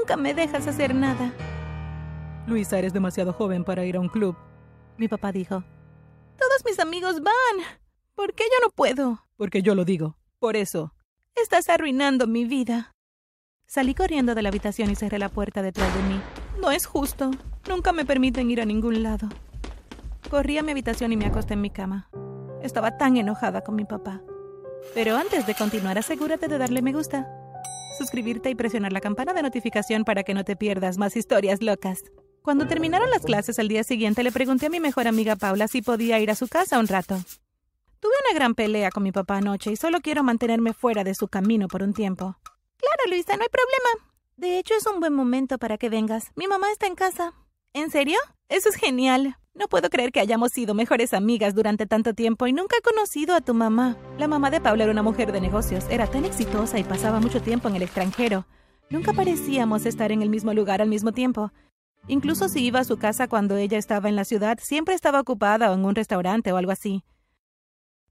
Nunca me dejas hacer nada. Luisa, eres demasiado joven para ir a un club. Mi papá dijo. Todos mis amigos van. ¿Por qué yo no puedo? Porque yo lo digo. Por eso. Estás arruinando mi vida. Salí corriendo de la habitación y cerré la puerta detrás de mí. No es justo. Nunca me permiten ir a ningún lado. Corrí a mi habitación y me acosté en mi cama. Estaba tan enojada con mi papá. Pero antes de continuar, asegúrate de darle me gusta, suscribirte y presionar la campana de notificación para que no te pierdas más historias locas. Cuando terminaron las clases al día siguiente, le pregunté a mi mejor amiga Paula si podía ir a su casa un rato. Tuve una gran pelea con mi papá anoche y solo quiero mantenerme fuera de su camino por un tiempo. Claro, Luisa, no hay problema. De hecho, es un buen momento para que vengas. Mi mamá está en casa. ¿En serio? Eso es genial. No puedo creer que hayamos sido mejores amigas durante tanto tiempo y nunca he conocido a tu mamá. La mamá de Paula era una mujer de negocios, era tan exitosa y pasaba mucho tiempo en el extranjero. Nunca parecíamos estar en el mismo lugar al mismo tiempo. Incluso si iba a su casa cuando ella estaba en la ciudad, siempre estaba ocupada o en un restaurante o algo así.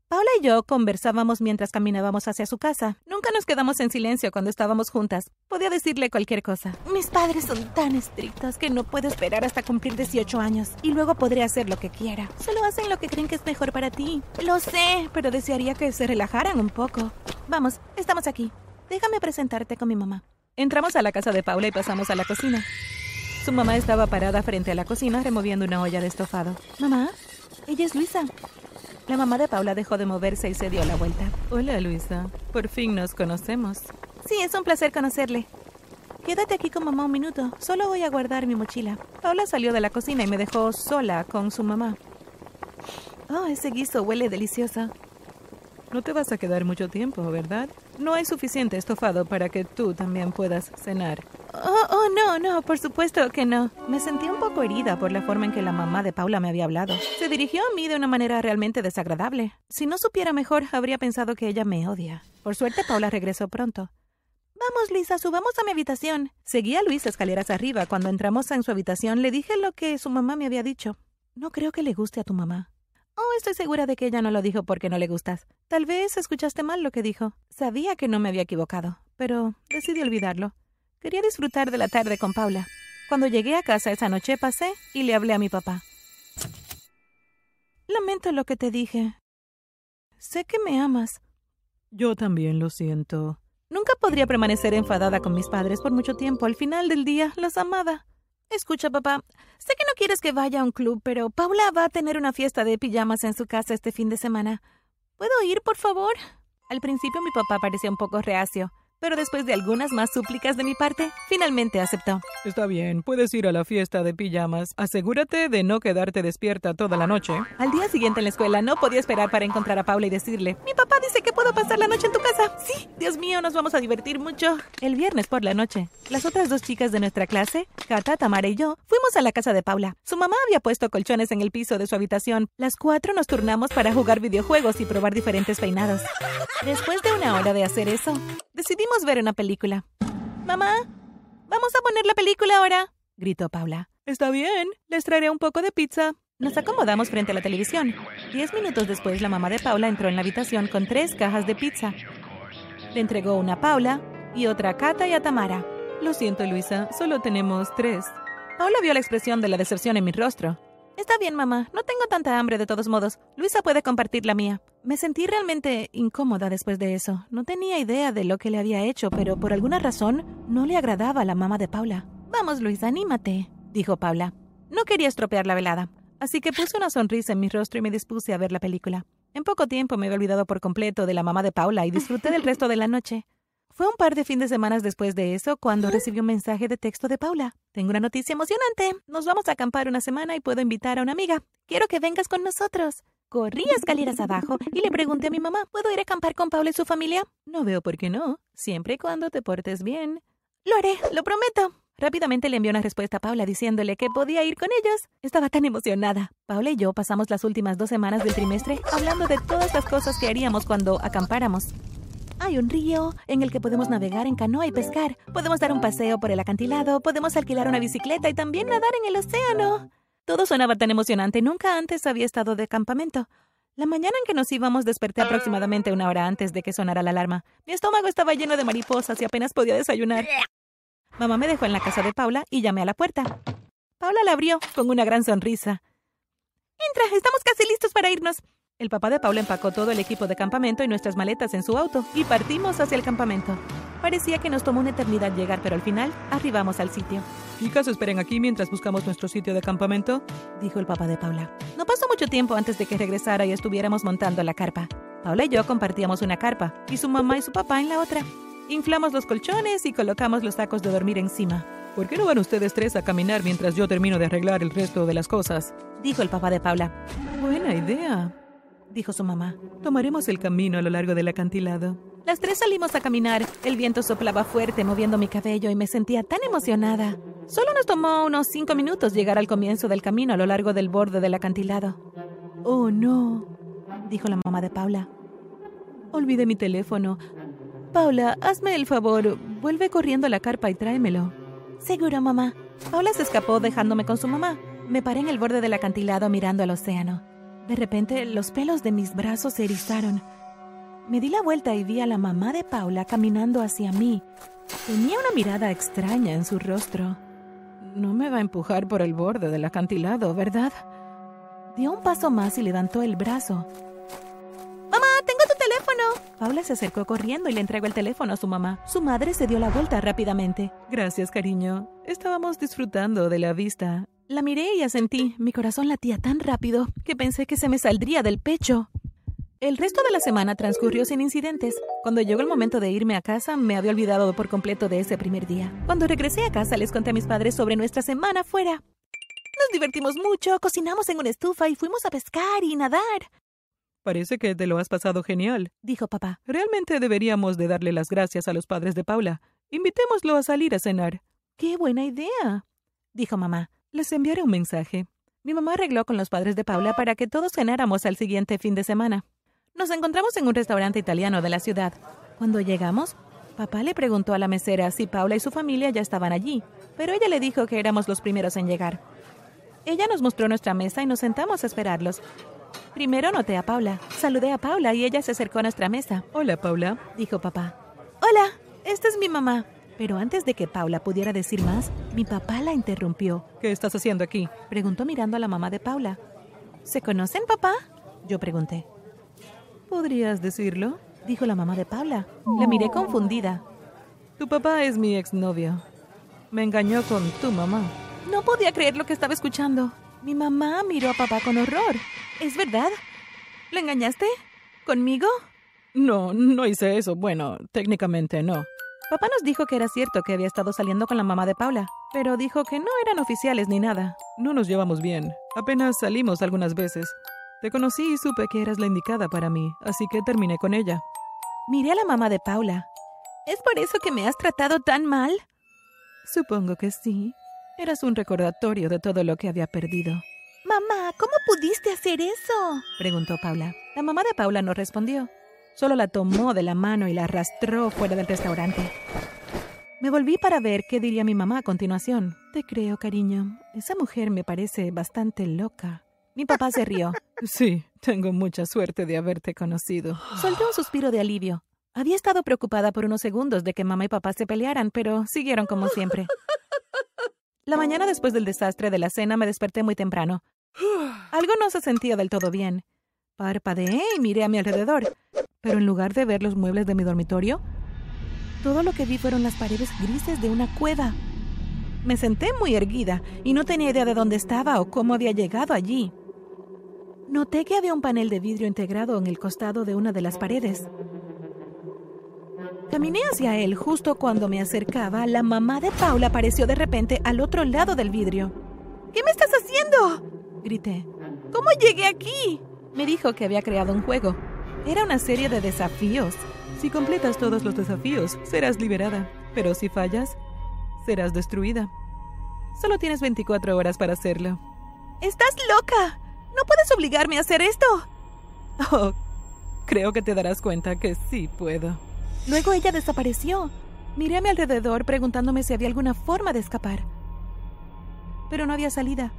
Paula y yo conversábamos mientras caminábamos hacia su casa. Nunca nos quedamos en silencio cuando estábamos juntas. Podía decirle cualquier cosa. Mis padres son tan estrictos que no puedo esperar hasta cumplir 18 años y luego podré hacer lo que quiera. Solo hacen lo que creen que es mejor para ti. Lo sé, pero desearía que se relajaran un poco. Vamos, estamos aquí. Déjame presentarte con mi mamá. Entramos a la casa de Paula y pasamos a la cocina. Su mamá estaba parada frente a la cocina removiendo una olla de estofado. Mamá, ella es Luisa. La mamá de Paula dejó de moverse y se dio la vuelta. Hola, Luisa. Por fin nos conocemos. Sí, es un placer conocerle. Quédate aquí con mamá un minuto. Solo voy a guardar mi mochila. Paula salió de la cocina y me dejó sola con su mamá. Oh, ese guiso huele delicioso. No te vas a quedar mucho tiempo, ¿verdad? No hay suficiente estofado para que tú también puedas cenar. Oh, oh, no, no, por supuesto que no. Me sentí un poco herida por la forma en que la mamá de Paula me había hablado. Se dirigió a mí de una manera realmente desagradable. Si no supiera mejor, habría pensado que ella me odia. Por suerte, Paula regresó pronto. Vamos, Lisa, subamos a mi habitación. Seguí a Luis escaleras arriba. Cuando entramos en su habitación, le dije lo que su mamá me había dicho. No creo que le guste a tu mamá. Oh, estoy segura de que ella no lo dijo porque no le gustas. Tal vez escuchaste mal lo que dijo. Sabía que no me había equivocado, pero decidí olvidarlo. Quería disfrutar de la tarde con Paula. Cuando llegué a casa esa noche pasé y le hablé a mi papá. Lamento lo que te dije. Sé que me amas. Yo también lo siento. Nunca podría permanecer enfadada con mis padres por mucho tiempo. Al final del día, los amaba. Escucha, papá, sé que no quieres que vaya a un club, pero Paula va a tener una fiesta de pijamas en su casa este fin de semana. ¿Puedo ir, por favor? Al principio mi papá parecía un poco reacio, pero después de algunas más súplicas de mi parte, finalmente aceptó. Está bien, puedes ir a la fiesta de pijamas. Asegúrate de no quedarte despierta toda la noche. Al día siguiente en la escuela no podía esperar para encontrar a Paula y decirle, mi papá dice que puedo pasar la noche en tu casa. Sí, Dios mío, nos vamos a divertir mucho. El viernes por la noche, las otras dos chicas de nuestra clase, Kata, Tamara y yo, fuimos a la casa de Paula. Su mamá había puesto colchones en el piso de su habitación. Las cuatro nos turnamos para jugar videojuegos y probar diferentes peinados. Después de una hora de hacer eso, decidimos ver una película. Mamá, vamos a poner la película ahora, gritó Paula. Está bien, les traeré un poco de pizza. Nos acomodamos frente a la televisión. Diez minutos después, la mamá de Paula entró en la habitación con tres cajas de pizza. Le entregó una a Paula y otra a Kata y a Tamara. Lo siento, Luisa, solo tenemos tres. Paula vio la expresión de la decepción en mi rostro. Está bien, mamá. No tengo tanta hambre de todos modos. Luisa puede compartir la mía. Me sentí realmente incómoda después de eso. No tenía idea de lo que le había hecho, pero por alguna razón no le agradaba a la mamá de Paula. Vamos, Luisa, anímate, dijo Paula. No quería estropear la velada, así que puse una sonrisa en mi rostro y me dispuse a ver la película. En poco tiempo me había olvidado por completo de la mamá de Paula y disfruté del resto de la noche. Fue un par de fin de semanas después de eso cuando recibí un mensaje de texto de Paula. Tengo una noticia emocionante. Nos vamos a acampar una semana y puedo invitar a una amiga. Quiero que vengas con nosotros. Corrí escaleras abajo y le pregunté a mi mamá, ¿puedo ir a acampar con Paula y su familia? No veo por qué no, siempre y cuando te portes bien. Lo haré, lo prometo. Rápidamente le envió una respuesta a Paula diciéndole que podía ir con ellos. Estaba tan emocionada. Paula y yo pasamos las últimas dos semanas del trimestre hablando de todas las cosas que haríamos cuando acampáramos. Hay un río en el que podemos navegar en canoa y pescar. Podemos dar un paseo por el acantilado, podemos alquilar una bicicleta y también nadar en el océano. Todo sonaba tan emocionante. Nunca antes había estado de campamento. La mañana en que nos íbamos desperté aproximadamente una hora antes de que sonara la alarma. Mi estómago estaba lleno de mariposas y apenas podía desayunar. Mamá me dejó en la casa de Paula y llamé a la puerta. Paula la abrió con una gran sonrisa. Entra, estamos casi listos para irnos. El papá de Paula empacó todo el equipo de campamento y nuestras maletas en su auto y partimos hacia el campamento. Parecía que nos tomó una eternidad llegar, pero al final arribamos al sitio. Chicas, esperen aquí mientras buscamos nuestro sitio de campamento, dijo el papá de Paula. No pasó mucho tiempo antes de que regresara y estuviéramos montando la carpa. Paula y yo compartíamos una carpa, y su mamá y su papá en la otra. Inflamos los colchones y colocamos los sacos de dormir encima. ¿Por qué no van ustedes tres a caminar mientras yo termino de arreglar el resto de las cosas? Dijo el papá de Paula. Buena idea, dijo su mamá. Tomaremos el camino a lo largo del acantilado. Las tres salimos a caminar. El viento soplaba fuerte, moviendo mi cabello, y me sentía tan emocionada. Solo nos tomó unos cinco minutos llegar al comienzo del camino a lo largo del borde del acantilado. Oh, no, dijo la mamá de Paula. Olvidé mi teléfono. Paula, hazme el favor, vuelve corriendo a la carpa y tráemelo. Seguro, mamá. Paula se escapó dejándome con su mamá. Me paré en el borde del acantilado mirando al océano. De repente, los pelos de mis brazos se erizaron. Me di la vuelta y vi a la mamá de Paula caminando hacia mí. Tenía una mirada extraña en su rostro. No me va a empujar por el borde del acantilado, ¿verdad? Dio un paso más y levantó el brazo. ¡Mamá, tengo tu teléfono! Paula se acercó corriendo y le entregó el teléfono a su mamá. Su madre se dio la vuelta rápidamente. Gracias, cariño. Estábamos disfrutando de la vista. La miré y asentí. Mi corazón latía tan rápido que pensé que se me saldría del pecho. El resto de la semana transcurrió sin incidentes. Cuando llegó el momento de irme a casa, me había olvidado por completo de ese primer día. Cuando regresé a casa, les conté a mis padres sobre nuestra semana fuera. Nos divertimos mucho, cocinamos en una estufa y fuimos a pescar y nadar. Parece que te lo has pasado genial, dijo papá. Realmente deberíamos de darle las gracias a los padres de Paula. Invitémoslo a salir a cenar. Qué buena idea, dijo mamá. Les enviaré un mensaje. Mi mamá arregló con los padres de Paula para que todos cenáramos al siguiente fin de semana. Nos encontramos en un restaurante italiano de la ciudad. Cuando llegamos, papá le preguntó a la mesera si Paula y su familia ya estaban allí, pero ella le dijo que éramos los primeros en llegar. Ella nos mostró nuestra mesa y nos sentamos a esperarlos. Primero noté a Paula. Saludé a Paula y ella se acercó a nuestra mesa. Hola, Paula, dijo papá. Hola, esta es mi mamá. Pero antes de que Paula pudiera decir más, mi papá la interrumpió. ¿Qué estás haciendo aquí? Preguntó mirando a la mamá de Paula. ¿Se conocen, papá? Yo pregunté. ¿Podrías decirlo? Dijo la mamá de Paula. La miré confundida. Tu papá es mi exnovio. Me engañó con tu mamá. No podía creer lo que estaba escuchando. Mi mamá miró a papá con horror. ¿Es verdad? ¿Lo engañaste? ¿Conmigo? No, no hice eso. Bueno, técnicamente no. Papá nos dijo que era cierto que había estado saliendo con la mamá de Paula, pero dijo que no eran oficiales ni nada. No nos llevamos bien. Apenas salimos algunas veces. Te conocí y supe que eras la indicada para mí, así que terminé con ella. Miré a la mamá de Paula. ¿Es por eso que me has tratado tan mal? Supongo que sí. Eras un recordatorio de todo lo que había perdido. Mamá, ¿cómo pudiste hacer eso? preguntó Paula. La mamá de Paula no respondió. Solo la tomó de la mano y la arrastró fuera del restaurante. Me volví para ver qué diría mi mamá a continuación. Te creo, cariño. Esa mujer me parece bastante loca. Mi papá se rió. Sí, tengo mucha suerte de haberte conocido. Soltó un suspiro de alivio. Había estado preocupada por unos segundos de que mamá y papá se pelearan, pero siguieron como siempre. La mañana después del desastre de la cena me desperté muy temprano. Algo no se sentía del todo bien. Parpadeé y miré a mi alrededor, pero en lugar de ver los muebles de mi dormitorio, todo lo que vi fueron las paredes grises de una cueva. Me senté muy erguida y no tenía idea de dónde estaba o cómo había llegado allí. Noté que había un panel de vidrio integrado en el costado de una de las paredes. Caminé hacia él justo cuando me acercaba. La mamá de Paula apareció de repente al otro lado del vidrio. ¿Qué me estás haciendo? Grité. ¿Cómo llegué aquí? Me dijo que había creado un juego. Era una serie de desafíos. Si completas todos los desafíos, serás liberada. Pero si fallas, serás destruida. Solo tienes 24 horas para hacerlo. ¡Estás loca! No puedes obligarme a hacer esto. Oh, creo que te darás cuenta que sí puedo. Luego ella desapareció. Miré a mi alrededor preguntándome si había alguna forma de escapar. Pero no había salida.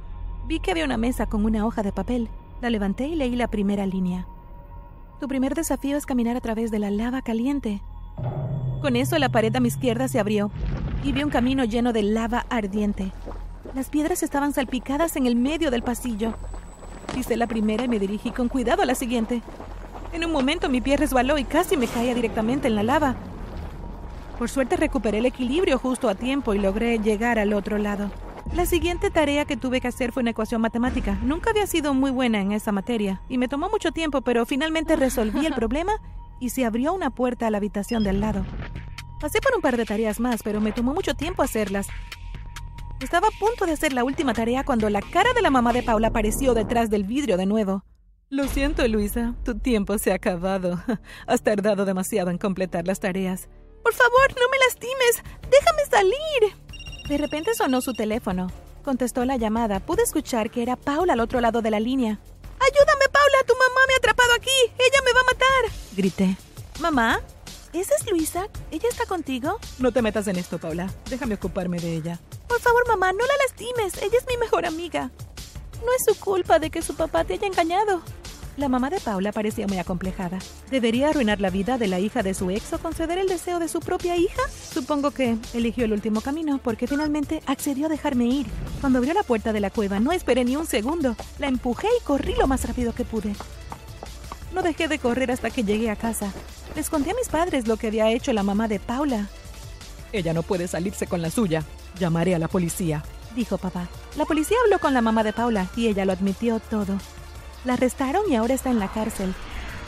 Vi que había una mesa con una hoja de papel. La levanté y leí la primera línea. Tu primer desafío es caminar a través de la lava caliente. Con eso la pared a mi izquierda se abrió. y vi un camino lleno de lava ardiente. Las piedras estaban salpicadas en el medio del pasillo. Hice la primera y me dirigí con cuidado a la siguiente. En un momento mi pie resbaló y casi me caía directamente en la lava. Por suerte recuperé el equilibrio justo a tiempo y logré llegar al otro lado. La siguiente tarea que tuve que hacer fue una ecuación matemática. Nunca había sido muy buena en esa materia y me tomó mucho tiempo, pero finalmente resolví el problema y se abrió una puerta a la habitación de al lado. Pasé por un par de tareas más, pero me tomó mucho tiempo hacerlas. Estaba a punto de hacer la última tarea cuando la cara de la mamá de Paula apareció detrás del vidrio de nuevo. Lo siento, Luisa, tu tiempo se ha acabado. Has tardado demasiado en completar las tareas. Por favor, no me lastimes. Déjame salir. De repente sonó su teléfono. Contestó la llamada. Pude escuchar que era Paula al otro lado de la línea. ¡Ayúdame, Paula! ¡Tu mamá me ha atrapado aquí! ¡Ella me va a matar! Grité. ¿Mamá? ¿Esa es Luisa? ¿Ella está contigo? No te metas en esto, Paula. Déjame ocuparme de ella. Por favor, mamá, no la lastimes. Ella es mi mejor amiga. No es su culpa de que su papá te haya engañado. La mamá de Paula parecía muy acomplejada. ¿Debería arruinar la vida de la hija de su ex o conceder el deseo de su propia hija? Supongo que eligió el último camino porque finalmente accedió a dejarme ir. Cuando abrió la puerta de la cueva no esperé ni un segundo. La empujé y corrí lo más rápido que pude. No dejé de correr hasta que llegué a casa. Les conté a mis padres lo que había hecho la mamá de Paula. Ella no puede salirse con la suya. Llamaré a la policía, dijo papá. La policía habló con la mamá de Paula y ella lo admitió todo. La arrestaron y ahora está en la cárcel.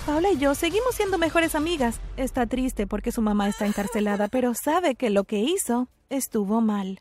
Paula y yo seguimos siendo mejores amigas. Está triste porque su mamá está encarcelada, pero sabe que lo que hizo estuvo mal.